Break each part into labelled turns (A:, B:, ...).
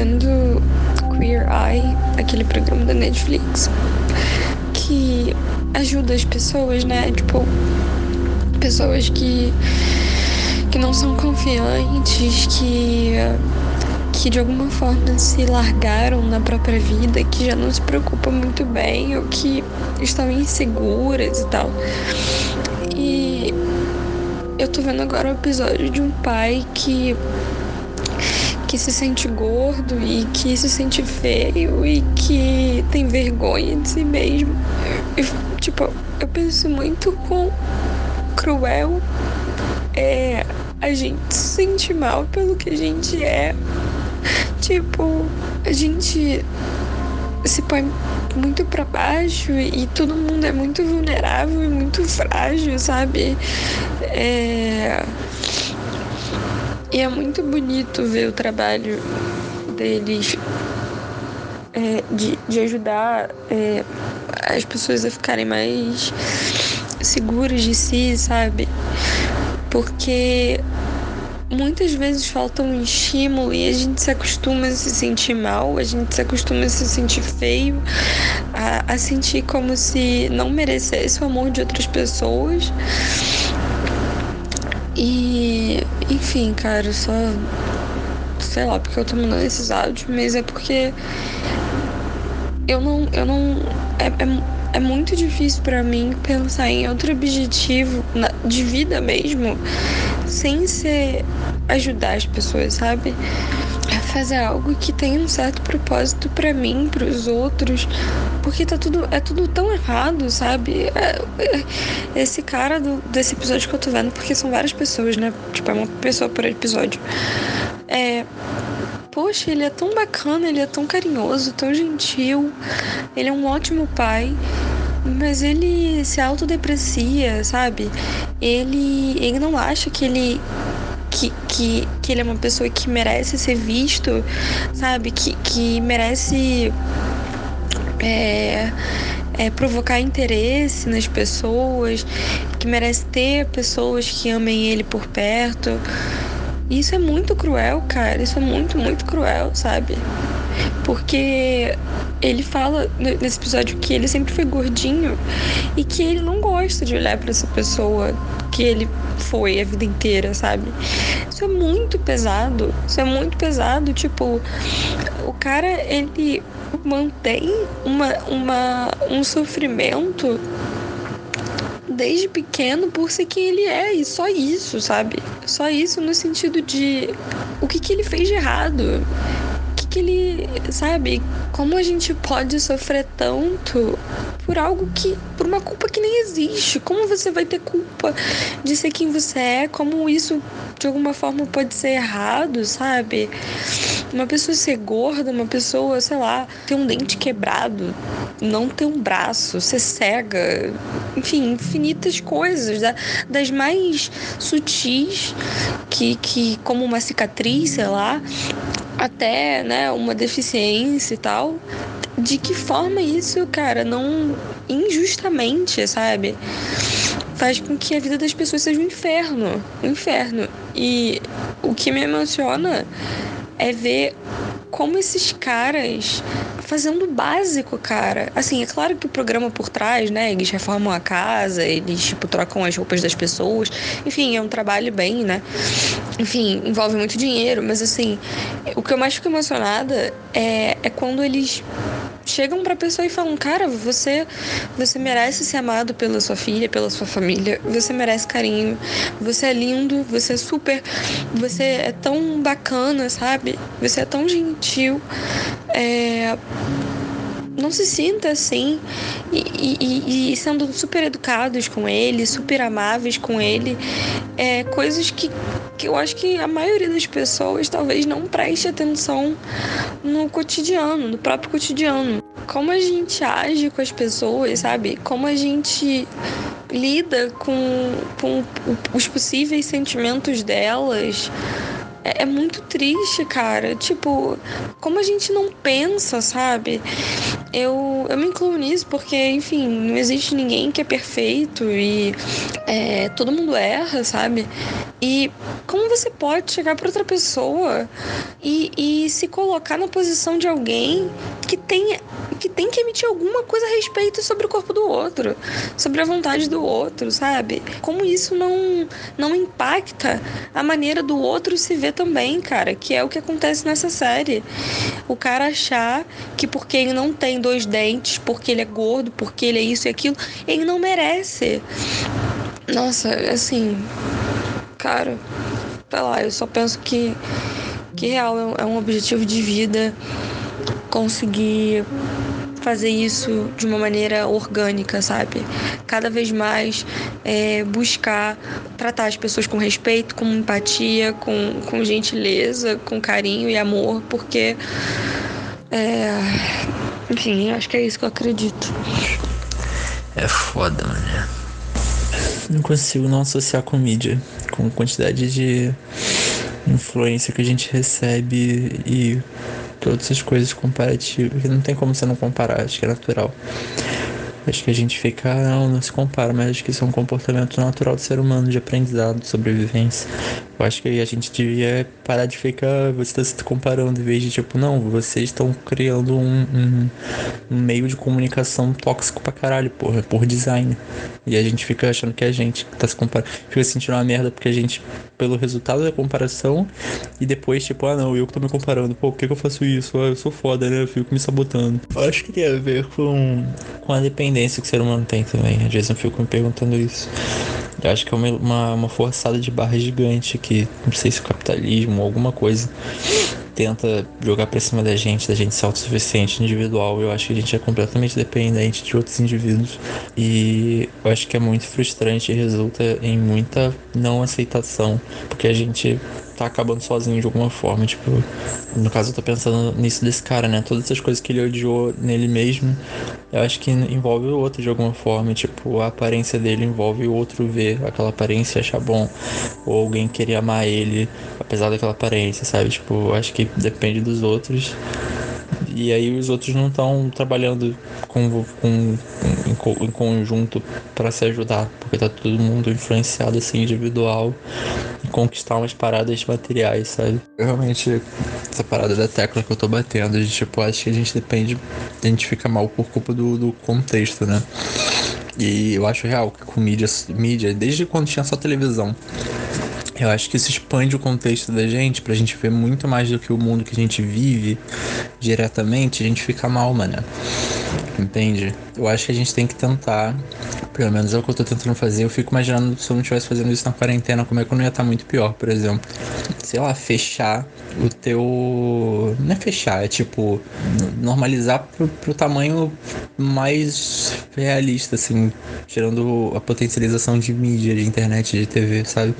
A: Vendo Queer Eye, aquele programa da Netflix, que ajuda as pessoas, né? Tipo, pessoas que, que não são confiantes, que, que de alguma forma se largaram na própria vida, que já não se preocupam muito bem ou que estão inseguras e tal. E eu tô vendo agora o episódio de um pai que que se sente gordo e que se sente feio e que tem vergonha de si mesmo. Tipo, eu penso muito com cruel é a gente se sente mal pelo que a gente é. Tipo, a gente se põe muito para baixo e todo mundo é muito vulnerável e muito frágil, sabe? É... E é muito bonito ver o trabalho deles é, de, de ajudar é, as pessoas a ficarem mais seguras de si, sabe? Porque muitas vezes falta um estímulo e a gente se acostuma a se sentir mal, a gente se acostuma a se sentir feio, a, a sentir como se não merecesse o amor de outras pessoas. E, enfim, cara, só. Sei lá, porque eu tô mandando esses áudios, mas é porque. Eu não. Eu não. É, é, é muito difícil para mim pensar em outro objetivo de vida mesmo, sem ser ajudar as pessoas, sabe? É fazer algo que tenha um certo propósito para mim, para os outros, porque tá tudo é tudo tão errado, sabe? É, é, esse cara do, desse episódio que eu tô vendo, porque são várias pessoas, né? Tipo, é uma pessoa por episódio. É, poxa, ele é tão bacana, ele é tão carinhoso, tão gentil, ele é um ótimo pai. Mas ele se autodeprecia, sabe? Ele, ele não acha que ele que, que, que ele é uma pessoa que merece ser visto, sabe? Que, que merece é, é, provocar interesse nas pessoas, que merece ter pessoas que amem ele por perto. Isso é muito cruel, cara. Isso é muito, muito cruel, sabe? Porque ele fala nesse episódio que ele sempre foi gordinho e que ele não gosta de olhar para essa pessoa que ele foi a vida inteira, sabe? Isso é muito pesado. Isso é muito pesado. Tipo, o cara, ele mantém uma, uma, um sofrimento desde pequeno por ser quem ele é e só isso, sabe? Só isso no sentido de o que, que ele fez de errado que ele, sabe, como a gente pode sofrer tanto por algo que, por uma culpa que nem existe? Como você vai ter culpa de ser quem você é? Como isso de alguma forma pode ser errado, sabe? Uma pessoa ser gorda, uma pessoa, sei lá, ter um dente quebrado, não ter um braço, ser cega, enfim, infinitas coisas, das mais sutis que, que como uma cicatriz, sei lá, até, né, uma deficiência e tal. De que forma isso, cara, não injustamente, sabe? Faz com que a vida das pessoas seja um inferno, um inferno. E o que me emociona é ver como esses caras fazendo o básico, cara. Assim, é claro que o programa por trás, né? Eles reformam a casa, eles, tipo, trocam as roupas das pessoas. Enfim, é um trabalho bem, né? Enfim, envolve muito dinheiro, mas assim, o que eu mais fico emocionada é, é quando eles chegam pra pessoa e falam: Cara, você, você merece ser amado pela sua filha, pela sua família, você merece carinho, você é lindo, você é super. Você é tão bacana, sabe? Você é tão gentil. É não se sinta assim e, e, e, sendo super educados com ele, super amáveis com ele, é, coisas que, que eu acho que a maioria das pessoas talvez não preste atenção no cotidiano, no próprio cotidiano. Como a gente age com as pessoas, sabe? Como a gente lida com, com os possíveis sentimentos delas é, é, muito triste, cara. Tipo, como a gente não pensa, sabe? Eu, eu me incluo nisso porque, enfim, não existe ninguém que é perfeito e é, todo mundo erra, sabe? E como você pode chegar para outra pessoa e, e se colocar na posição de alguém que tem, que tem que emitir alguma coisa a respeito sobre o corpo do outro, sobre a vontade do outro, sabe? Como isso não, não impacta a maneira do outro se ver também, cara, que é o que acontece nessa série. O cara achar que porque ele não tem dois dentes, porque ele é gordo, porque ele é isso e aquilo, ele não merece. Nossa, assim, cara, sei lá, eu só penso que, que real é um objetivo de vida conseguir fazer isso de uma maneira orgânica, sabe? Cada vez mais é, buscar tratar as pessoas com respeito, com empatia, com, com gentileza, com carinho e amor, porque. É, enfim, acho que é isso que eu acredito.
B: É foda, mano. Não consigo não associar com mídia, com quantidade de influência que a gente recebe e todas essas coisas comparativas, que não tem como você não comparar, acho que é natural. Acho que a gente fica, não, não se compara, mas acho que isso é um comportamento natural do ser humano, de aprendizado, de sobrevivência. Eu acho que a gente devia parar de ficar, você está se comparando, em vez de tipo, não, vocês estão criando um, um, um, meio de comunicação tóxico pra caralho, porra, por design. E a gente fica achando que é a gente que tá se comparando, fica sentindo uma merda porque a gente, pelo resultado da comparação, e depois, tipo, ah, não, eu que tô me comparando, pô, por que, que eu faço isso? Ah, eu sou foda, né? Eu fico me sabotando. Eu acho que tem a ver com, com a dependência dependência que o ser humano tem também. Às vezes eu fico me perguntando isso. Eu acho que é uma, uma, uma forçada de barra gigante que, não sei se o capitalismo ou alguma coisa tenta jogar pra cima da gente, da gente ser autossuficiente individual. Eu acho que a gente é completamente dependente de outros indivíduos. E eu acho que é muito frustrante e resulta em muita não aceitação, porque a gente tá acabando sozinho de alguma forma. Tipo, no caso eu tô pensando nisso desse cara, né? Todas essas coisas que ele odiou nele mesmo, eu acho que envolve o outro de alguma forma. Tipo, a aparência dele envolve o outro ver aquela aparência e achar bom. Ou alguém querer amar ele, apesar daquela aparência, sabe? Tipo, eu acho que depende dos outros. E aí os outros não estão trabalhando com, com, em, conjunto para se ajudar, porque tá todo mundo influenciado assim individual conquistar umas paradas materiais, sabe? Realmente essa parada da tecla que eu tô batendo, de tipo, acho que a gente depende, a gente fica mal por culpa do, do contexto, né? E eu acho real que com mídia, mídia, desde quando tinha só televisão, eu acho que isso expande o contexto da gente pra gente ver muito mais do que o mundo que a gente vive diretamente, a gente fica mal, mano. Entende? Eu acho que a gente tem que tentar, pelo menos é o que eu tô tentando fazer. Eu fico imaginando se eu não estivesse fazendo isso na quarentena, como é que eu não ia estar tá muito pior, por exemplo. Sei lá, fechar o teu. Não é fechar, é tipo normalizar pro, pro tamanho mais realista, assim, tirando a potencialização de mídia, de internet, de TV, sabe?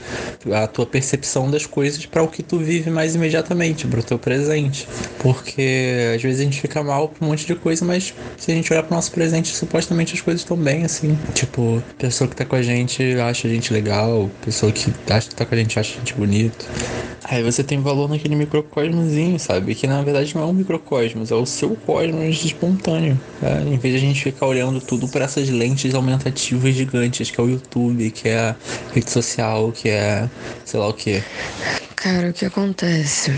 B: A tua percepção das coisas para o que tu vive mais imediatamente, pro teu presente. Porque às vezes a gente fica mal por um monte de coisa, mas se a gente olhar pro nosso presente, supostamente as coisas estão bem, assim. Tipo, pessoa que tá com a gente acha a gente legal, pessoa que acha que tá com a gente acha a gente bonito. Aí você tem valor naquele microcosmozinho, sabe? Que na verdade não é um microcosmos, é o seu cosmos espontâneo. Tá? Em vez de a gente ficar olhando tudo para essas lentes aumentativas gigantes, que é o YouTube, que é a rede social, que é sei lá o que.
A: Cara, o que acontece?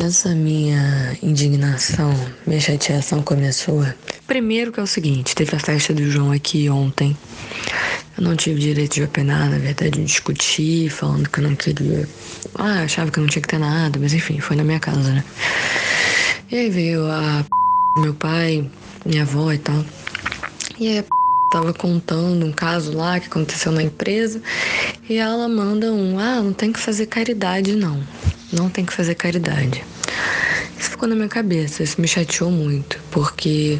A: Essa minha indignação, minha chateação começou. Primeiro que é o seguinte, teve a festa do João aqui ontem. Eu não tive direito de opinar, na verdade, discutir, falando que eu não queria. Ah, achava que não tinha que ter nada, mas enfim, foi na minha casa, né? E aí veio a meu pai, minha avó e tal. E aí a tava contando um caso lá que aconteceu na empresa e ela manda um: ah, não tem que fazer caridade, não não tem que fazer caridade. Isso ficou na minha cabeça, isso me chateou muito, porque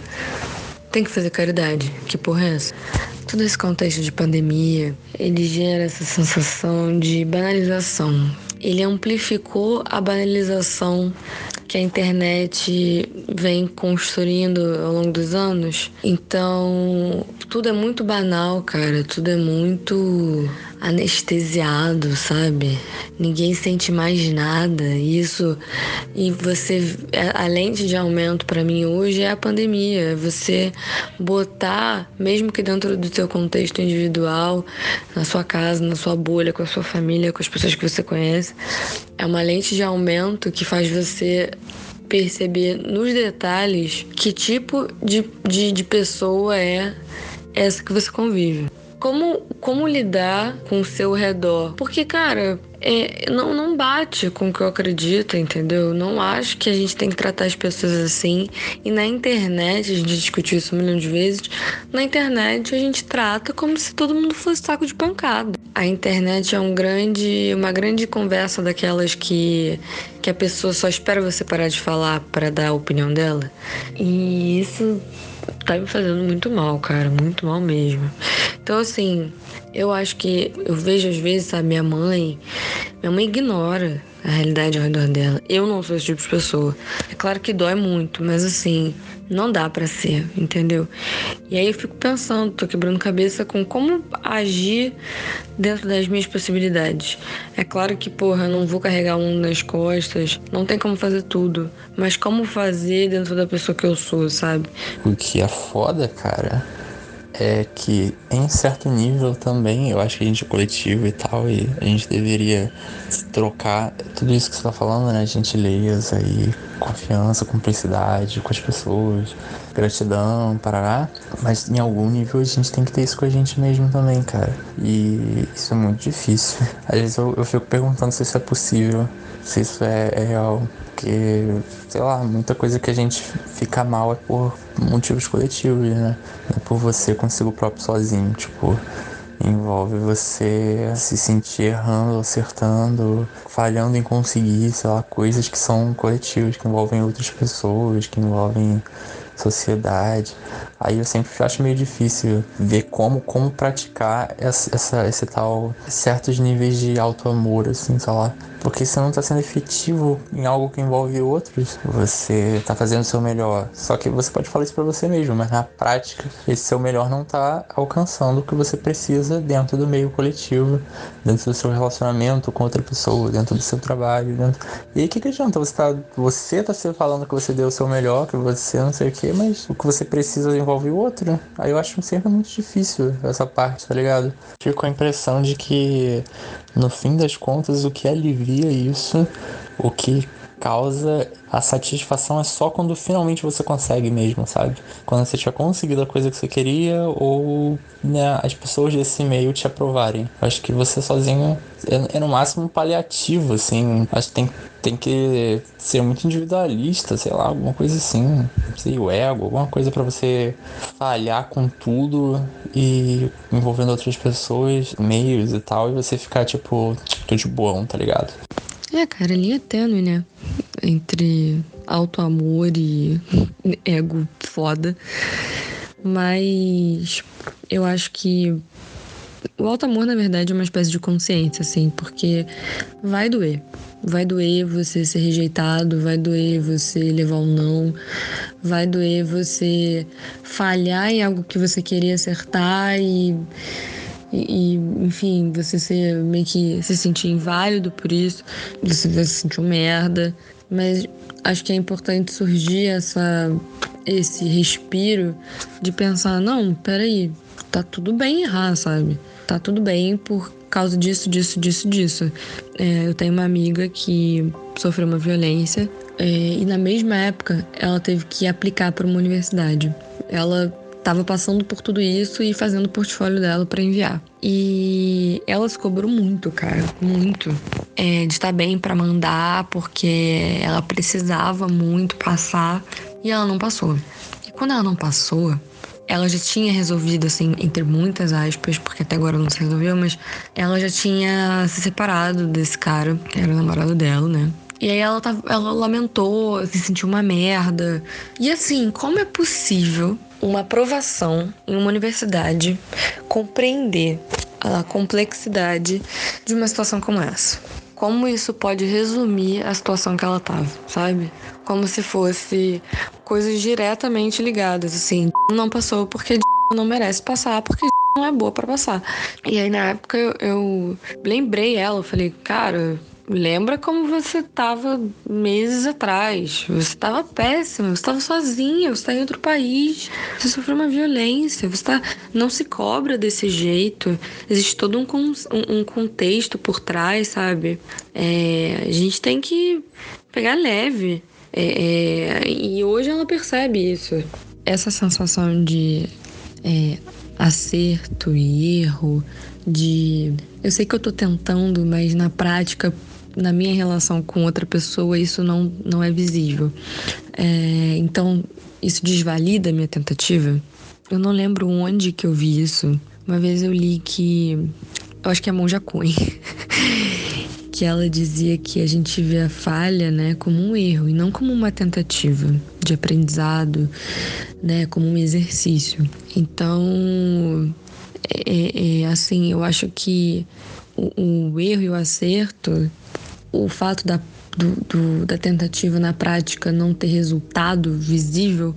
A: tem que fazer caridade. Que porra é essa? Todo esse contexto de pandemia, ele gera essa sensação de banalização. Ele amplificou a banalização que a internet vem construindo ao longo dos anos. Então, tudo é muito banal, cara. Tudo é muito anestesiado, sabe? Ninguém sente mais nada. Isso e você a lente de aumento para mim hoje é a pandemia. Você botar, mesmo que dentro do seu contexto individual, na sua casa, na sua bolha, com a sua família, com as pessoas que você conhece, é uma lente de aumento que faz você perceber nos detalhes que tipo de, de, de pessoa é essa que você convive. Como, como lidar com o seu redor? Porque, cara, é, não, não bate com o que eu acredito, entendeu? Não acho que a gente tem que tratar as pessoas assim. E na internet, a gente discutiu isso um milhão de vezes, na internet a gente trata como se todo mundo fosse saco de pancada. A internet é um grande, uma grande conversa daquelas que, que a pessoa só espera você parar de falar para dar a opinião dela. E isso tá me fazendo muito mal, cara, muito mal mesmo. Então, assim, eu acho que eu vejo às vezes a minha mãe, minha mãe ignora a realidade ao redor dela. Eu não sou esse tipo de pessoa. É claro que dói muito, mas assim, não dá para ser, entendeu? E aí eu fico pensando, tô quebrando cabeça com como agir dentro das minhas possibilidades. É claro que, porra, eu não vou carregar um nas costas, não tem como fazer tudo, mas como fazer dentro da pessoa que eu sou, sabe?
B: O que é foda, cara, é que em certo nível também eu acho que a gente é coletivo e tal e a gente deveria trocar tudo isso que você tá falando, né? Gentileza e confiança, cumplicidade com as pessoas, gratidão, parará. Mas em algum nível a gente tem que ter isso com a gente mesmo também, cara. E isso é muito difícil. Às vezes eu, eu fico perguntando se isso é possível, se isso é, é real. Porque, sei lá, muita coisa que a gente fica mal é por motivos coletivos, né? Não é por você consigo próprio sozinho, tipo envolve você se sentir errando, acertando, falhando em conseguir, sei lá, coisas que são coletivas, que envolvem outras pessoas, que envolvem sociedade. Aí eu sempre acho meio difícil ver como, como praticar essa, essa, esse tal certos níveis de auto amor, assim, sei lá. Porque você não está sendo efetivo em algo que envolve outros. Você está fazendo o seu melhor. Só que você pode falar isso para você mesmo, mas na prática, esse seu melhor não está alcançando o que você precisa dentro do meio coletivo, dentro do seu relacionamento com outra pessoa, dentro do seu trabalho. Dentro... E aí, o que, que adianta? Você tá, você tá se falando que você deu o seu melhor, que você não sei o que, mas o que você precisa envolve o outro. Aí eu acho sempre muito difícil essa parte, tá ligado? Fico com a impressão de que, no fim das contas, o que alivia isso, o que causa a satisfação é só quando finalmente você consegue mesmo, sabe? Quando você tiver conseguido a coisa que você queria ou né, as pessoas desse meio te aprovarem. Acho que você sozinho é, é no máximo um paliativo, assim. Acho que tem, tem que ser muito individualista, sei lá, alguma coisa assim. Não sei, o ego, alguma coisa para você falhar com tudo e envolvendo outras pessoas, meios e tal, e você ficar tipo, tô de boão, tá ligado?
A: É, cara, a linha é tênue, né? Entre auto-amor e ego foda. Mas eu acho que o auto-amor, na verdade, é uma espécie de consciência, assim, porque vai doer. Vai doer você ser rejeitado, vai doer você levar um não, vai doer você falhar em algo que você queria acertar e e, enfim, você ser meio que se sentir inválido por isso, você vai se sentir um merda. Mas acho que é importante surgir essa, esse respiro de pensar, não, peraí, tá tudo bem errar, sabe? Tá tudo bem por causa disso, disso, disso, disso. É, eu tenho uma amiga que sofreu uma violência é, e na mesma época ela teve que aplicar para uma universidade. Ela estava passando por tudo isso e fazendo o portfólio dela para enviar. E ela se cobrou muito, cara, muito. É, de estar bem para mandar, porque ela precisava muito passar e ela não passou. E quando ela não passou, ela já tinha resolvido, assim, entre muitas aspas, porque até agora não se resolveu, mas ela já tinha se separado desse cara, que era o namorado dela, né? E aí ela, tava, ela lamentou, se sentiu uma merda. E assim, como é possível uma aprovação em uma universidade compreender a complexidade de uma situação como essa. Como isso pode resumir a situação que ela tava, sabe? Como se fosse coisas diretamente ligadas, assim, não passou porque não merece passar, porque não é boa para passar. E aí na época eu, eu lembrei ela, eu falei, cara, Lembra como você estava meses atrás. Você estava péssima, você estava sozinha, você está em outro país, você sofreu uma violência, você tá... não se cobra desse jeito. Existe todo um, um, um contexto por trás, sabe? É, a gente tem que pegar leve. É, é, e hoje ela percebe isso. Essa sensação de é, acerto e erro, de eu sei que eu tô tentando, mas na prática na minha relação com outra pessoa isso não, não é visível. É, então, isso desvalida a minha tentativa? Eu não lembro onde que eu vi isso. Uma vez eu li que. Eu acho que é a Monja Coen. que ela dizia que a gente vê a falha né, como um erro e não como uma tentativa de aprendizado, né, como um exercício. Então, é, é assim, eu acho que o, o erro e o acerto o fato da, do, do, da tentativa na prática não ter resultado visível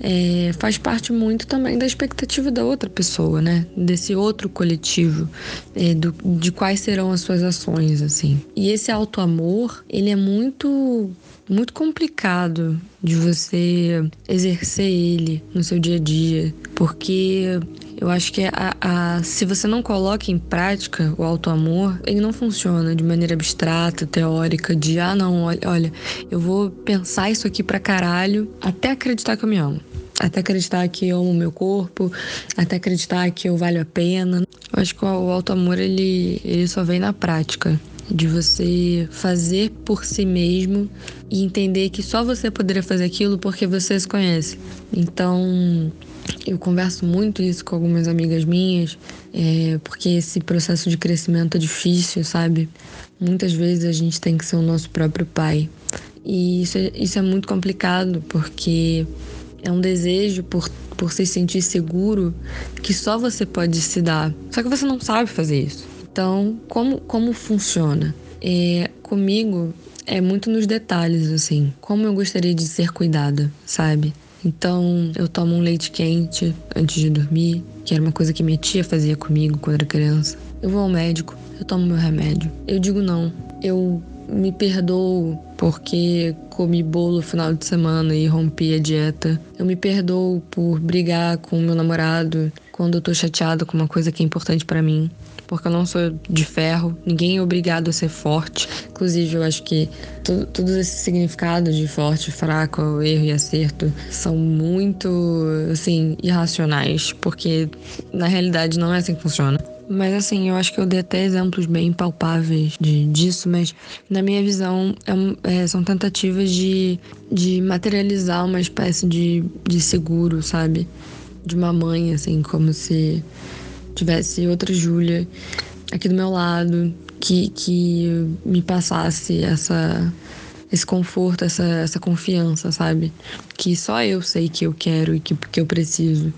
A: é, faz parte muito também da expectativa da outra pessoa, né? Desse outro coletivo, é, do, de quais serão as suas ações, assim. E esse auto-amor, ele é muito muito complicado de você exercer ele no seu dia a dia, porque eu acho que a, a, se você não coloca em prática o auto-amor, ele não funciona de maneira abstrata, teórica, de ah, não, olha, eu vou pensar isso aqui pra caralho até acreditar que eu me amo. Até acreditar que eu amo meu corpo, até acreditar que eu valho a pena. Eu acho que o auto-amor ele, ele só vem na prática de você fazer por si mesmo e entender que só você poderia fazer aquilo porque você se conhece. Então, eu converso muito isso com algumas amigas minhas, é, porque esse processo de crescimento é difícil, sabe? Muitas vezes a gente tem que ser o nosso próprio pai. E isso é, isso é muito complicado, porque é um desejo por, por se sentir seguro que só você pode se dar. Só que você não sabe fazer isso. Então, como, como funciona? É, comigo, é muito nos detalhes, assim. Como eu gostaria de ser cuidada, sabe? Então, eu tomo um leite quente antes de dormir, que era uma coisa que minha tia fazia comigo quando era criança. Eu vou ao médico, eu tomo meu remédio. Eu digo não. Eu me perdoo porque comi bolo no final de semana e rompi a dieta. Eu me perdoo por brigar com meu namorado quando eu tô chateada com uma coisa que é importante para mim porque eu não sou de ferro, ninguém é obrigado a ser forte. Inclusive, eu acho que todos esses significados de forte, fraco, erro e acerto são muito, assim, irracionais, porque na realidade não é assim que funciona. Mas assim, eu acho que eu dei até exemplos bem palpáveis de, disso, mas na minha visão é, é, são tentativas de, de materializar uma espécie de, de seguro, sabe? De uma mãe, assim, como se tivesse outra Júlia aqui do meu lado que, que me passasse essa esse conforto, essa, essa confiança, sabe? Que só eu sei que eu quero e que, que eu preciso.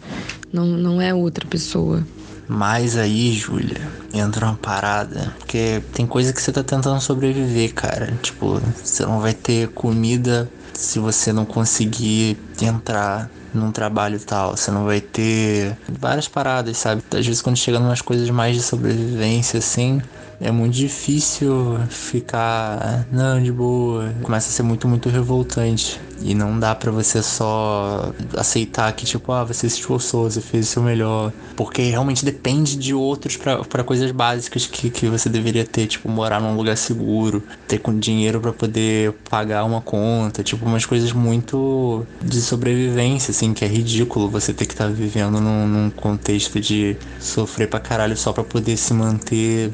A: Não, não é outra pessoa.
B: Mas aí, Júlia, entra uma parada. Porque tem coisa que você tá tentando sobreviver, cara. Tipo, você não vai ter comida se você não conseguir entrar num trabalho tal. Você não vai ter várias paradas, sabe? Às vezes quando chega umas coisas mais de sobrevivência assim, é muito difícil ficar, não, de boa. Começa a ser muito, muito revoltante. E não dá para você só aceitar que, tipo, ah, você se esforçou, você fez o seu melhor. Porque realmente depende de outros para coisas básicas que, que você deveria ter, tipo, morar num lugar seguro, ter com dinheiro para poder pagar uma conta, tipo, umas coisas muito de sobrevivência, assim, que é ridículo você ter que estar tá vivendo num, num, contexto de sofrer pra caralho só para poder se manter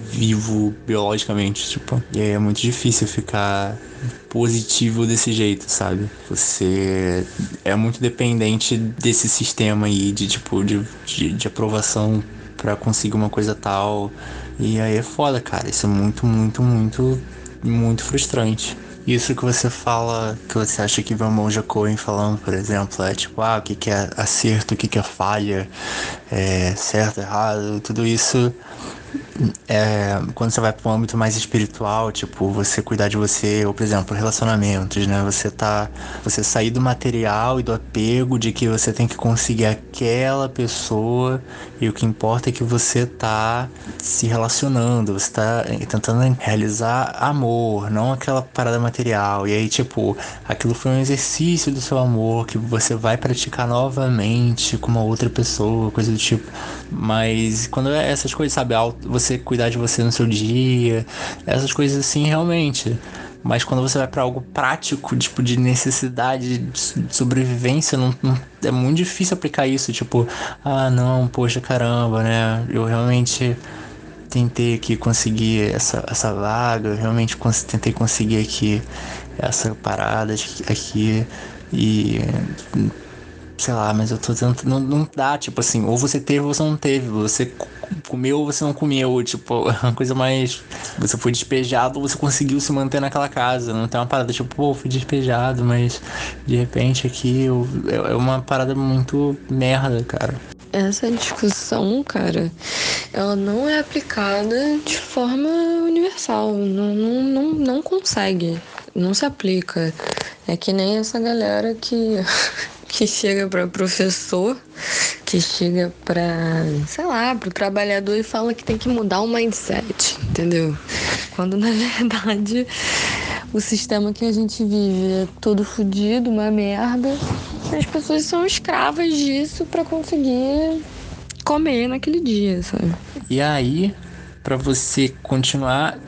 B: vivo biologicamente, tipo. E aí é muito difícil ficar positivo desse jeito, sabe? Você é muito dependente desse sistema aí de tipo de, de, de aprovação para conseguir uma coisa tal. E aí é foda, cara. Isso é muito, muito, muito, muito frustrante. Isso que você fala, que você acha que vê o Monja Cohen falando, por exemplo, é tipo, ah, o que, que é acerto, o que, que é falha, é certo, errado, tudo isso é, quando você vai para um âmbito mais espiritual, tipo, você cuidar de você, ou por exemplo, relacionamentos, né? Você tá. Você sair do material e do apego de que você tem que conseguir aquela pessoa e o que importa é que você tá se relacionando, você tá tentando realizar amor, não aquela parada material. E aí, tipo, aquilo foi um exercício do seu amor que você vai praticar novamente com uma outra pessoa, coisa do tipo. Mas quando é essas coisas, sabe, você cuidar de você no seu dia, essas coisas assim, realmente. Mas quando você vai para algo prático, tipo de necessidade de sobrevivência, não, não, é muito difícil aplicar isso. Tipo, ah, não, poxa, caramba, né? Eu realmente tentei aqui conseguir essa, essa vaga, eu realmente cons tentei conseguir aqui essa parada aqui e sei lá, mas eu tô tentando. Não, não dá, tipo assim, ou você teve ou você não teve. Você comeu ou você não comeu. Tipo, é uma coisa mais. Você foi despejado ou você conseguiu se manter naquela casa. Não tem uma parada tipo, pô, fui despejado, mas de repente aqui eu, é, é uma parada muito merda, cara.
A: Essa discussão, cara, ela não é aplicada de forma universal. Não, não, não, não consegue. Não se aplica. É que nem essa galera que que chega para professor, que chega para, sei lá, para o trabalhador e fala que tem que mudar o mindset, entendeu? Quando na verdade o sistema que a gente vive é todo fodido, uma merda, as pessoas são escravas disso para conseguir comer naquele dia, sabe?
B: E aí, para você continuar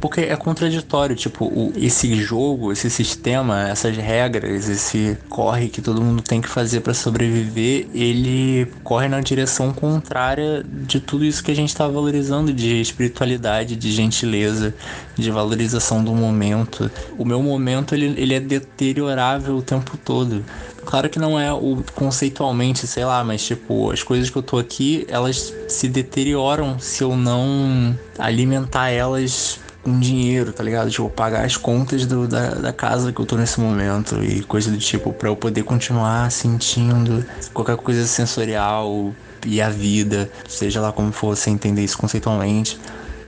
B: porque é contraditório, tipo, o, esse jogo, esse sistema, essas regras, esse corre que todo mundo tem que fazer para sobreviver, ele corre na direção contrária de tudo isso que a gente tá valorizando de espiritualidade, de gentileza, de valorização do momento. O meu momento, ele, ele é deteriorável o tempo todo. Claro que não é o conceitualmente, sei lá, mas tipo, as coisas que eu tô aqui, elas se deterioram se eu não alimentar elas com dinheiro, tá ligado? Tipo, pagar as contas do, da, da casa que eu tô nesse momento e coisa do tipo, para eu poder continuar sentindo qualquer coisa sensorial e a vida, seja lá como for você entender isso conceitualmente.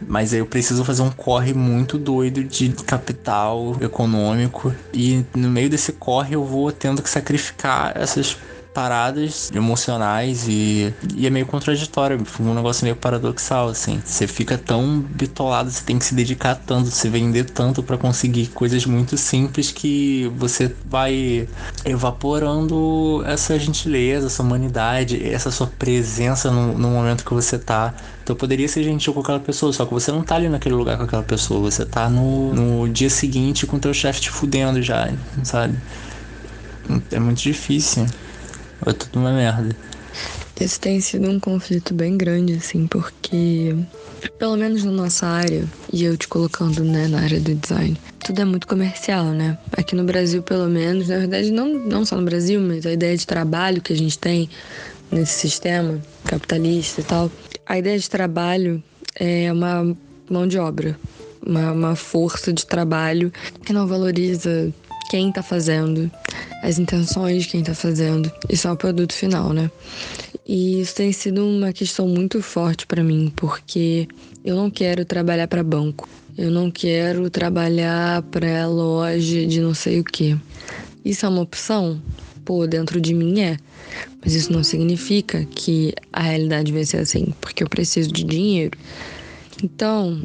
B: Mas eu preciso fazer um corre muito doido de capital econômico. E no meio desse corre eu vou tendo que sacrificar essas paradas emocionais e, e é meio contraditório, um negócio meio paradoxal, assim. Você fica tão bitolado, você tem que se dedicar tanto, se vender tanto para conseguir coisas muito simples que você vai evaporando essa gentileza, essa humanidade, essa sua presença no, no momento que você tá. Então poderia ser gentil com aquela pessoa, só que você não tá ali naquele lugar com aquela pessoa, você tá no, no dia seguinte com teu chefe te fudendo já, sabe? É muito difícil. É tudo uma merda.
A: Esse tem sido um conflito bem grande, assim, porque, pelo menos na nossa área, e eu te colocando, né, na área do design, tudo é muito comercial, né? Aqui no Brasil, pelo menos, na verdade, não, não só no Brasil, mas a ideia de trabalho que a gente tem nesse sistema capitalista e tal, a ideia de trabalho é uma mão de obra, uma, uma força de trabalho que não valoriza quem tá fazendo, as intenções de quem tá fazendo e só o produto final, né? E isso tem sido uma questão muito forte para mim, porque eu não quero trabalhar para banco. Eu não quero trabalhar para loja de não sei o que. Isso é uma opção? Pô, dentro de mim é. Mas isso não significa que a realidade vai ser assim, porque eu preciso de dinheiro. Então,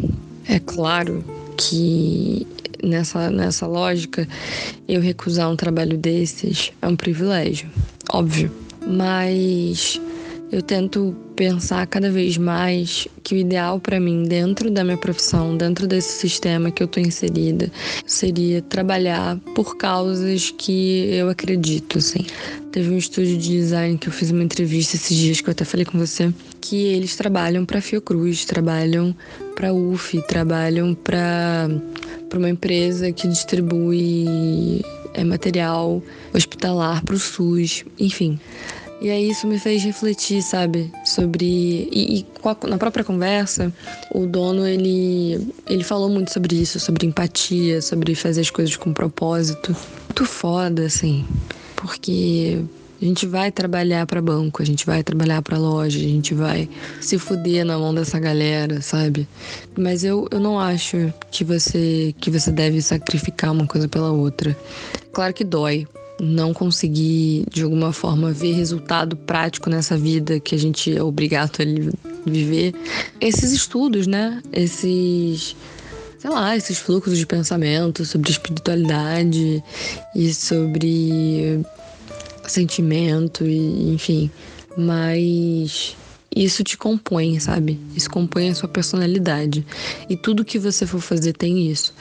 A: é claro que nessa, nessa lógica, eu recusar um trabalho desses é um privilégio, óbvio. Mas eu tento pensar cada vez mais que o ideal para mim, dentro da minha profissão, dentro desse sistema que eu tô inserida, seria trabalhar por causas que eu acredito, assim. Teve um estúdio de design que eu fiz uma entrevista esses dias que eu até falei com você, que eles trabalham para Fiocruz, trabalham para UF, trabalham para para uma empresa que distribui é, material hospitalar para o SUS, enfim. E aí isso me fez refletir, sabe, sobre e, e na própria conversa, o dono ele ele falou muito sobre isso, sobre empatia, sobre fazer as coisas com propósito. Muito foda, assim, porque A gente vai trabalhar para banco, a gente vai trabalhar para loja, a gente vai se fuder na mão dessa galera, sabe? Mas eu, eu não acho que você que você deve sacrificar uma coisa pela outra. Claro que dói, não conseguir de alguma forma ver resultado prático nessa vida que a gente é obrigado a viver. Esses estudos, né? Esses sei lá, esses fluxos de pensamento sobre espiritualidade e sobre sentimento e enfim, mas isso te compõe, sabe? Isso compõe a sua personalidade. E tudo que você for fazer tem isso.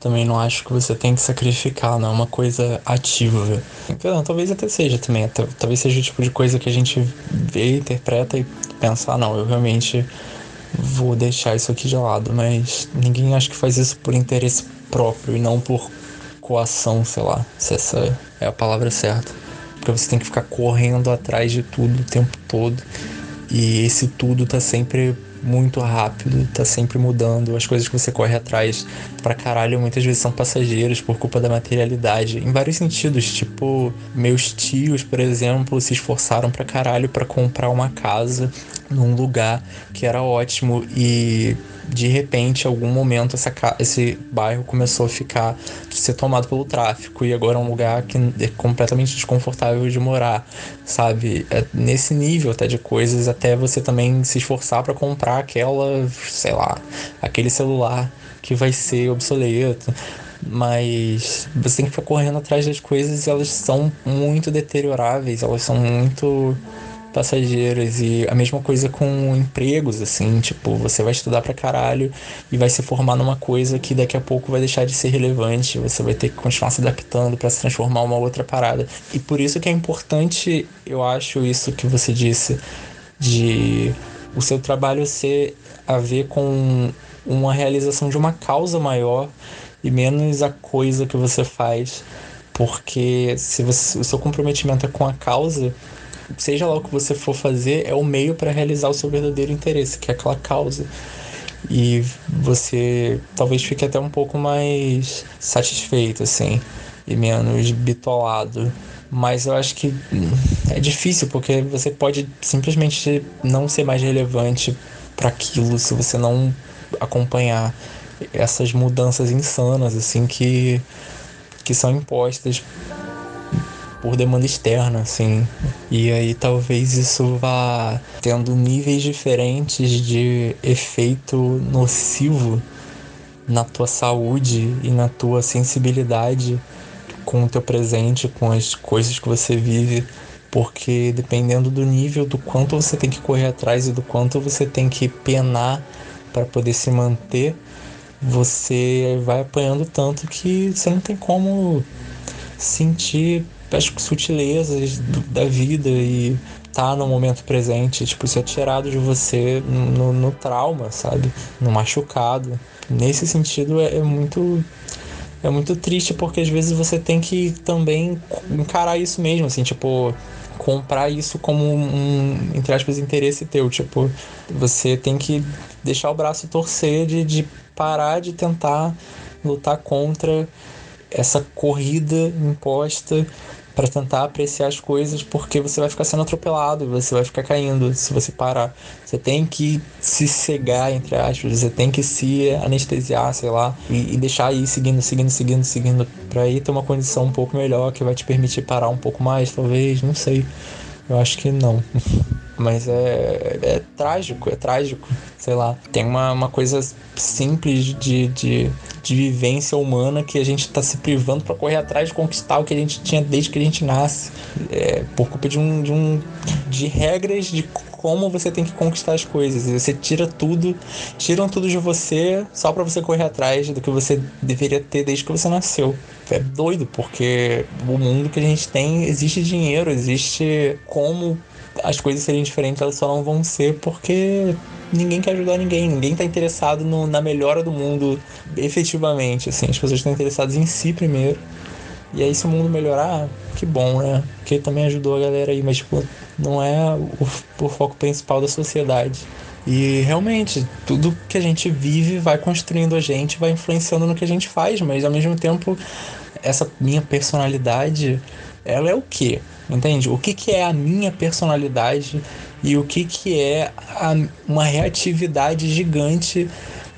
B: Também não acho que você tem que sacrificar, não é uma coisa ativa. Não, talvez até seja também. Talvez seja o tipo de coisa que a gente vê, interpreta e pensa, ah, não, eu realmente vou deixar isso aqui de lado. Mas ninguém acha que faz isso por interesse próprio e não por coação, sei lá, se essa é a palavra certa. Porque você tem que ficar correndo atrás de tudo o tempo todo. E esse tudo tá sempre muito rápido, tá sempre mudando. As coisas que você corre atrás pra caralho muitas vezes são passageiras por culpa da materialidade. Em vários sentidos, tipo, meus tios, por exemplo, se esforçaram pra caralho para comprar uma casa num lugar que era ótimo e de repente, em algum momento, essa, esse bairro começou a ficar ser tomado pelo tráfico e agora é um lugar que é completamente desconfortável de morar, sabe? É nesse nível até de coisas, até você também se esforçar para comprar aquela, sei lá, aquele celular que vai ser obsoleto. Mas você tem que ficar correndo atrás das coisas e elas são muito deterioráveis, elas são muito passageiras e a mesma coisa com empregos, assim, tipo, você vai estudar pra caralho e vai se formar numa coisa que daqui a pouco vai deixar de ser relevante, você vai ter que continuar se adaptando para se transformar uma outra parada. E por isso que é importante, eu acho isso que você disse de o seu trabalho ser a ver com uma realização de uma causa maior e menos a coisa que você faz, porque se você, o seu comprometimento é com a causa, seja lá o que você for fazer, é o meio para realizar o seu verdadeiro interesse, que é aquela causa. E você talvez fique até um pouco mais satisfeito, assim, e menos bitolado. Mas eu acho que é difícil, porque você pode simplesmente não ser mais relevante para aquilo se você não acompanhar essas mudanças insanas, assim, que, que são impostas por demanda externa, assim. E aí talvez isso vá tendo níveis diferentes de efeito nocivo na tua saúde e na tua sensibilidade com o teu presente, com as coisas que você vive, porque dependendo do nível do quanto você tem que correr atrás e do quanto você tem que penar para poder se manter, você vai apanhando tanto que você não tem como sentir as sutilezas do, da vida e tá no momento presente, tipo, isso é tirado de você no, no trauma, sabe? No machucado. Nesse sentido é, é muito é muito triste porque às vezes você tem que também encarar isso mesmo, assim, tipo, comprar isso como um, entre aspas, interesse teu. Tipo, você tem que deixar o braço torcer de, de parar de tentar lutar contra essa corrida imposta para tentar apreciar as coisas, porque você vai ficar sendo atropelado, você vai ficar caindo se você parar. Você tem que se cegar, entre aspas, você tem que se anestesiar, sei lá, e, e deixar ir seguindo, seguindo, seguindo, seguindo, para aí ter uma condição um pouco melhor que vai te permitir parar um pouco mais, talvez, não sei. Eu acho que não. Mas é, é trágico, é trágico. Sei lá. Tem uma, uma coisa simples de, de, de vivência humana que a gente está se privando para correr atrás de conquistar o que a gente tinha desde que a gente nasce. É, por culpa de um, de um. de regras de como você tem que conquistar as coisas. Você tira tudo, tiram tudo de você só para você correr atrás do que você deveria ter desde que você nasceu. É doido, porque o mundo que a gente tem existe dinheiro, existe como as coisas serem diferentes, elas só não vão ser porque ninguém quer ajudar ninguém, ninguém tá interessado no, na melhora do mundo efetivamente, assim, as pessoas estão interessadas em si primeiro. E aí se o mundo melhorar, que bom, né? Porque também ajudou a galera aí, mas tipo, não é o, o foco principal da sociedade. E realmente, tudo que a gente vive vai construindo a gente, vai influenciando no que a gente faz, mas ao mesmo tempo, essa minha personalidade ela é o quê? Entende? O que, que é a minha personalidade e o que, que é a, uma reatividade gigante,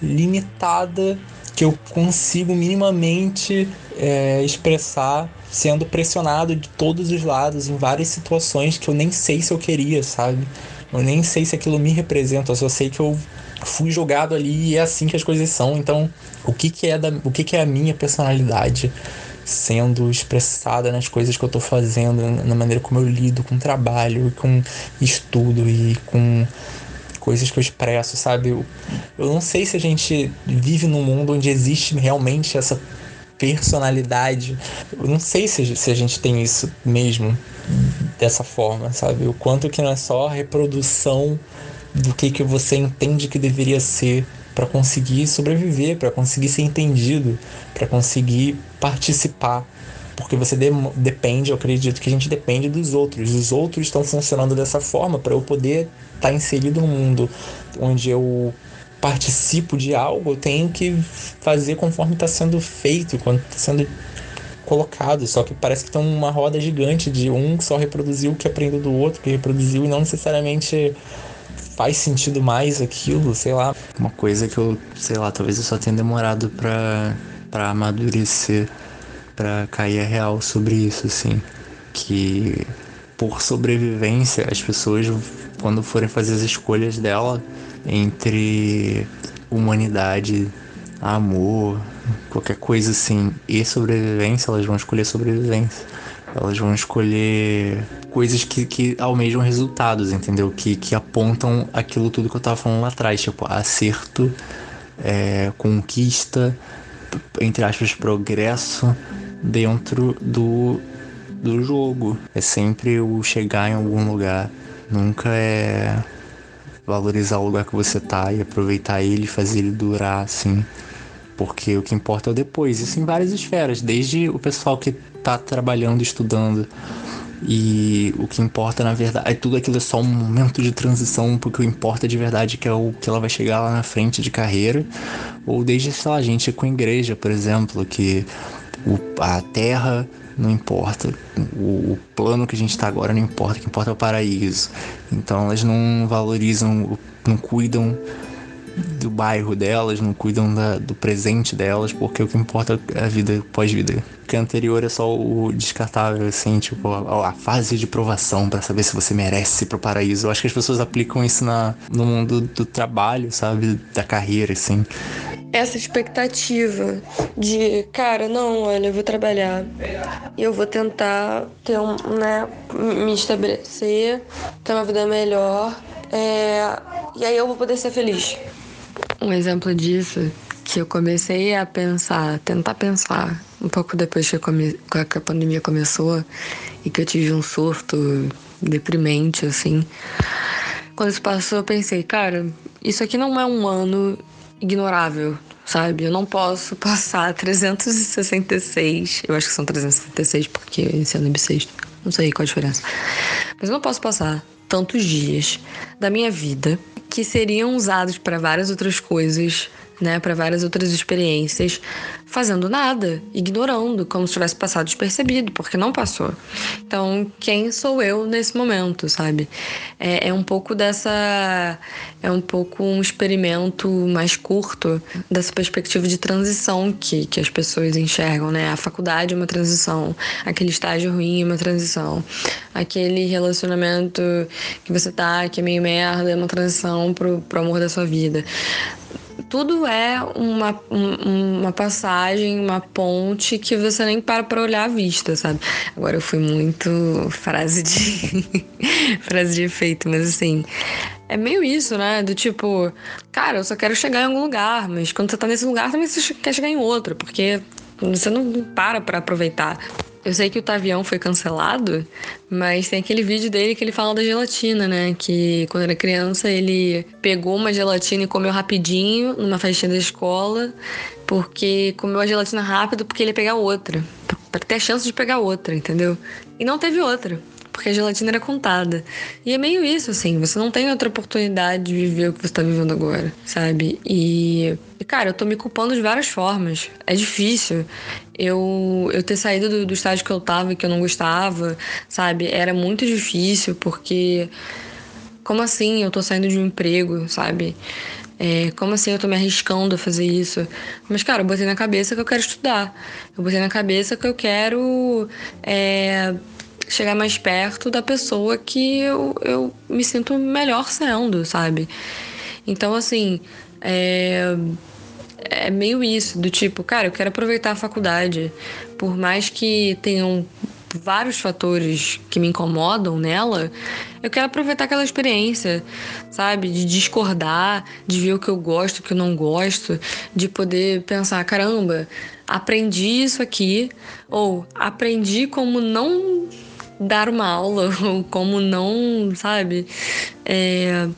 B: limitada, que eu consigo minimamente é, expressar sendo pressionado de todos os lados em várias situações que eu nem sei se eu queria, sabe? Eu nem sei se aquilo me representa, eu só sei que eu fui jogado ali e é assim que as coisas são. Então, o que, que é da, o que, que é a minha personalidade sendo expressada nas coisas que eu estou fazendo, na maneira como eu lido com trabalho, com estudo e com coisas que eu expresso, sabe? Eu, eu não sei se a gente vive num mundo onde existe realmente essa personalidade. Eu não sei se, se a gente tem isso mesmo dessa forma, sabe? O quanto que não é só reprodução do que, que você entende que deveria ser para conseguir sobreviver, para conseguir ser entendido, para conseguir participar. Porque você de depende, eu acredito que a gente depende dos outros. Os outros estão funcionando dessa forma para eu poder estar tá inserido no mundo onde eu participo de algo, eu tenho que fazer conforme está sendo feito, quando está sendo colocado. Só que parece que tem uma roda gigante de um que só reproduziu o que aprendeu do outro, que reproduziu e não necessariamente faz sentido mais aquilo, sei lá. Uma coisa que eu, sei lá, talvez eu só tenha demorado pra, pra amadurecer, pra cair a real sobre isso, assim. Que por sobrevivência, as pessoas, quando forem fazer as escolhas dela, entre humanidade, amor, qualquer coisa assim, e sobrevivência, elas vão escolher sobrevivência. Elas vão escolher coisas que, que almejam resultados, entendeu? Que, que apontam aquilo tudo que eu tava falando lá atrás, tipo, acerto, é, conquista, entre aspas, progresso dentro do, do jogo. É sempre o chegar em algum lugar. Nunca é valorizar o lugar que você tá e aproveitar ele, fazer ele durar assim. Porque o que importa é o depois. Isso em várias esferas, desde o pessoal que tá trabalhando, estudando. E o que importa na verdade, tudo aquilo é só um momento de transição, porque o que importa de verdade é que é o que ela vai chegar lá na frente de carreira. Ou desde, sei lá, gente com a igreja, por exemplo, que o, a terra não importa. O, o plano que a gente está agora não importa, o que importa é o paraíso. Então elas não valorizam, não cuidam do bairro delas, não cuidam da, do presente delas, porque o que importa é a vida pós-vida. O que é anterior é só o descartável, assim, tipo, a, a fase de provação para saber se você merece ir pro paraíso. Eu acho que as pessoas aplicam isso na, no mundo do trabalho, sabe? Da carreira, assim
A: essa expectativa de, cara, não, olha, eu vou trabalhar e eu vou tentar ter um, né, me estabelecer, ter uma vida melhor, é, e aí eu vou poder ser feliz. Um exemplo disso que eu comecei a pensar, tentar pensar um pouco depois que, come, que a pandemia começou e que eu tive um surto deprimente, assim. Quando isso passou, eu pensei, cara, isso aqui não é um ano ignorável, sabe? Eu não posso passar 366, eu acho que são 366 porque esse ano é bissexto, não sei qual a diferença. Mas eu não posso passar tantos dias da minha vida que seriam usados para várias outras coisas né, para várias outras experiências, fazendo nada, ignorando, como se tivesse passado despercebido, porque não passou. Então, quem sou eu nesse momento, sabe? É, é um pouco dessa. É um pouco um experimento mais curto dessa perspectiva de transição que, que as pessoas enxergam, né? A faculdade é uma transição, aquele estágio ruim é uma transição, aquele relacionamento que você tá, que é meio merda, é uma transição pro, pro amor da sua vida tudo é uma, uma passagem, uma ponte que você nem para pra olhar a vista, sabe? Agora eu fui muito frase de frase de efeito, mas assim, é meio isso, né? Do tipo, cara, eu só quero chegar em algum lugar, mas quando você tá nesse lugar também você quer chegar em outro, porque você não para pra aproveitar. Eu sei que o Tavião foi cancelado, mas tem aquele vídeo dele que ele fala da gelatina, né? Que quando era criança ele pegou uma gelatina e comeu rapidinho numa festinha da escola, porque comeu a gelatina rápido porque ele ia pegar outra, para ter a chance de pegar outra, entendeu? E não teve outra porque a gelatina era contada. E é meio isso, assim, você não tem outra oportunidade de viver o que você tá vivendo agora, sabe? E, cara, eu tô me culpando de várias formas. É difícil. Eu, eu ter saído do, do estágio que eu tava e que eu não gostava, sabe? Era muito difícil, porque. Como assim eu tô saindo de um emprego, sabe? É, como assim eu tô me arriscando a fazer isso? Mas, cara, eu botei na cabeça que eu quero estudar. Eu botei na cabeça que eu quero é, chegar mais perto da pessoa que eu, eu me sinto melhor sendo, sabe? Então, assim, é, é meio isso, do tipo, cara, eu quero aproveitar a faculdade. Por mais que tenham vários fatores que me incomodam nela, eu quero aproveitar aquela experiência, sabe? De discordar, de ver o que eu gosto, o que eu não gosto, de poder pensar, caramba, aprendi isso aqui, ou aprendi como não dar uma aula, ou como não, sabe? É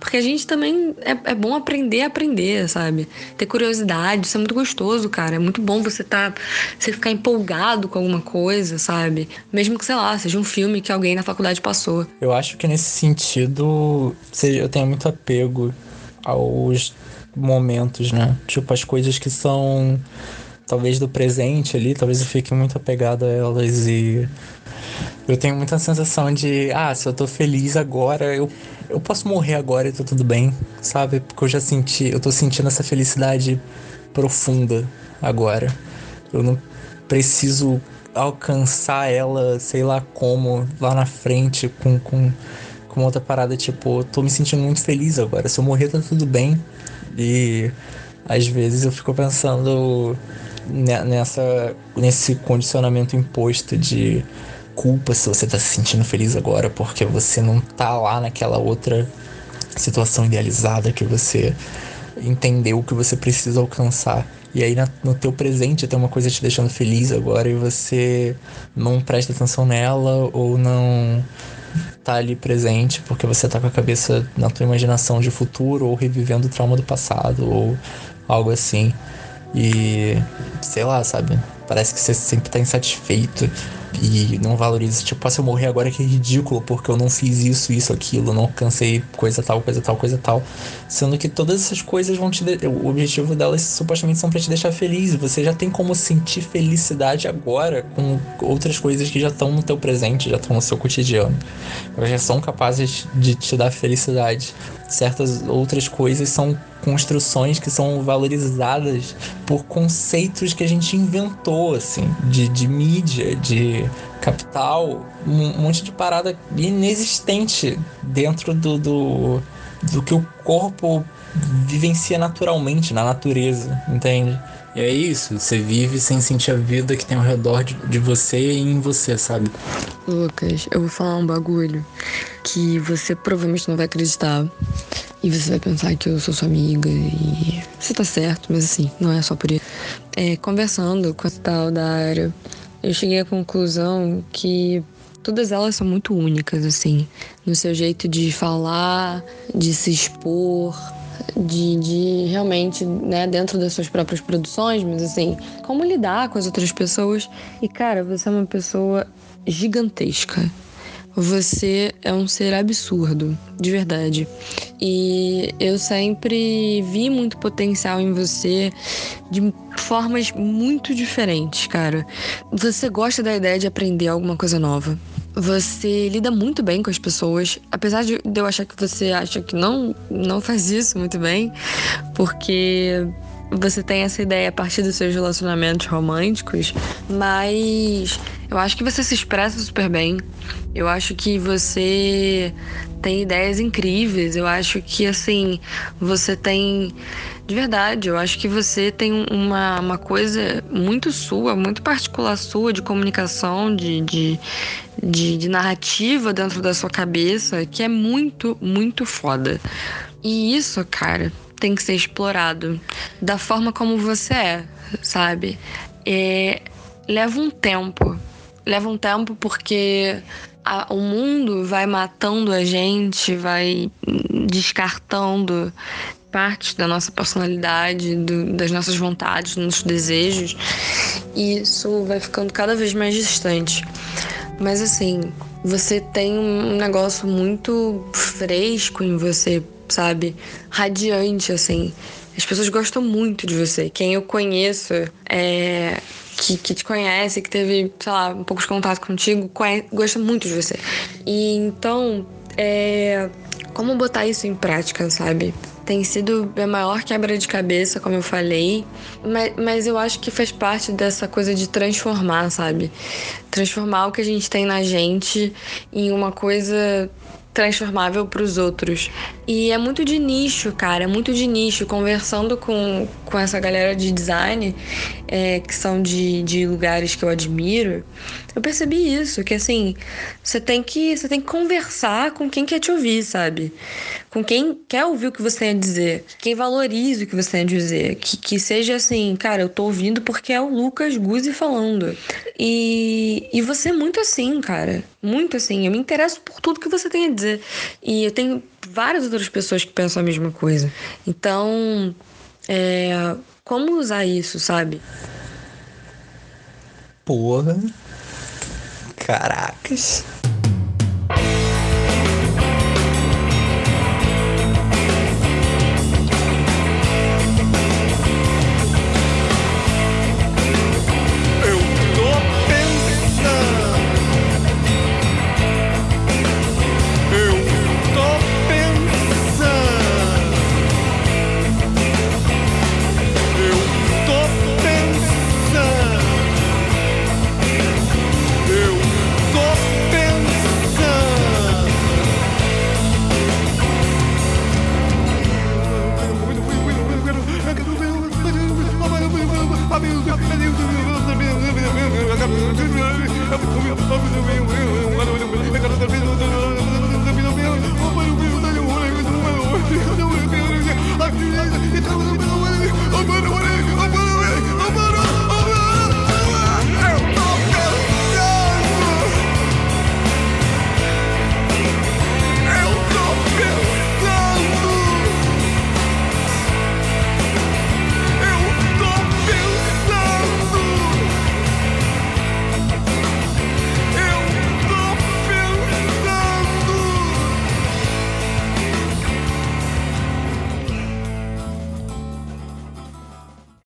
A: porque a gente também é, é bom aprender a aprender, sabe? Ter curiosidade, isso é muito gostoso, cara. É muito bom você tá. Você ficar empolgado com alguma coisa, sabe? Mesmo que, sei lá, seja um filme que alguém na faculdade passou.
B: Eu acho que nesse sentido, eu tenho muito apego aos momentos, né? Tipo, as coisas que são talvez do presente ali, talvez eu fique muito apegado a elas e eu tenho muita sensação de, ah, se eu tô feliz agora, eu, eu posso morrer agora e tá tudo bem, sabe? Porque eu já senti, eu tô sentindo essa felicidade profunda agora. Eu não preciso alcançar ela, sei lá como, lá na frente, com, com, com outra parada, tipo, tô me sentindo muito feliz agora. Se eu morrer, tá tudo bem. E às vezes eu fico pensando nessa, nesse condicionamento imposto de culpa se você tá se sentindo feliz agora porque você não tá lá naquela outra situação idealizada que você entendeu que você precisa alcançar. E aí no teu presente tem uma coisa te deixando feliz agora e você não presta atenção nela ou não tá ali presente porque você tá com a cabeça na tua imaginação de futuro ou revivendo o trauma do passado ou algo assim. E sei lá, sabe? Parece que você sempre tá insatisfeito e não valoriza. Tipo, ah, se eu morrer agora que é ridículo porque eu não fiz isso, isso, aquilo, não alcancei coisa tal, coisa tal, coisa tal. Sendo que todas essas coisas vão te. De... O objetivo delas supostamente são para te deixar feliz. Você já tem como sentir felicidade agora com outras coisas que já estão no teu presente, já estão no seu cotidiano. Elas já são capazes de te dar felicidade. Certas outras coisas são construções que são valorizadas por conceitos que a gente inventou, assim, de, de mídia, de capital, um monte de parada inexistente dentro do, do, do que o corpo vivencia naturalmente, na natureza, entende? E é isso, você vive sem sentir a vida que tem ao redor de, de você e em você, sabe?
A: Lucas, eu vou falar um bagulho que você provavelmente não vai acreditar. E você vai pensar que eu sou sua amiga e você tá certo, mas assim, não é só por isso. É, conversando com a tal da área, eu cheguei à conclusão que todas elas são muito únicas, assim, no seu jeito de falar, de se expor, de, de realmente, né, dentro das suas próprias produções, mas assim, como lidar com as outras pessoas. E cara, você é uma pessoa gigantesca. Você é um ser absurdo, de verdade. E eu sempre vi muito potencial em você de formas muito diferentes, cara. Você gosta da ideia de aprender alguma coisa nova. Você lida muito bem com as pessoas, apesar de eu achar que você acha que não não faz isso muito bem, porque você tem essa ideia a partir dos seus relacionamentos românticos, mas eu acho que você se expressa super bem. Eu acho que você tem ideias incríveis. Eu acho que, assim, você tem. De verdade, eu acho que você tem uma, uma coisa muito sua, muito particular sua, de comunicação, de, de, de, de narrativa dentro da sua cabeça, que é muito, muito foda. E isso, cara, tem que ser explorado da forma como você é, sabe? É, leva um tempo. Leva um tempo porque a, o mundo vai matando a gente, vai descartando partes da nossa personalidade, do, das nossas vontades, dos nossos desejos, e isso vai ficando cada vez mais distante. Mas assim, você tem um negócio muito fresco em você, sabe? Radiante, assim. As pessoas gostam muito de você. Quem eu conheço, é, que, que te conhece, que teve, sei lá, um pouco de contato contigo, conhece, gosta muito de você. E então, é, como botar isso em prática, sabe? Tem sido a maior quebra de cabeça, como eu falei, mas, mas eu acho que faz parte dessa coisa de transformar, sabe? Transformar o que a gente tem na gente em uma coisa transformável para os outros. E é muito de nicho, cara, é muito de nicho. Conversando com, com essa galera de design, é, que são de, de lugares que eu admiro, eu percebi isso, que assim, você tem que você tem que conversar com quem quer te ouvir, sabe? Com quem quer ouvir o que você tem a dizer, quem valoriza o que você tem a dizer, que, que seja assim, cara, eu tô ouvindo porque é o Lucas Guzzi falando. E, e você é muito assim, cara, muito assim. Eu me interesso por tudo que você tem a dizer. E eu tenho várias outras pessoas que pensam a mesma coisa. Então, é, como usar isso, sabe?
B: Porra. Caracas.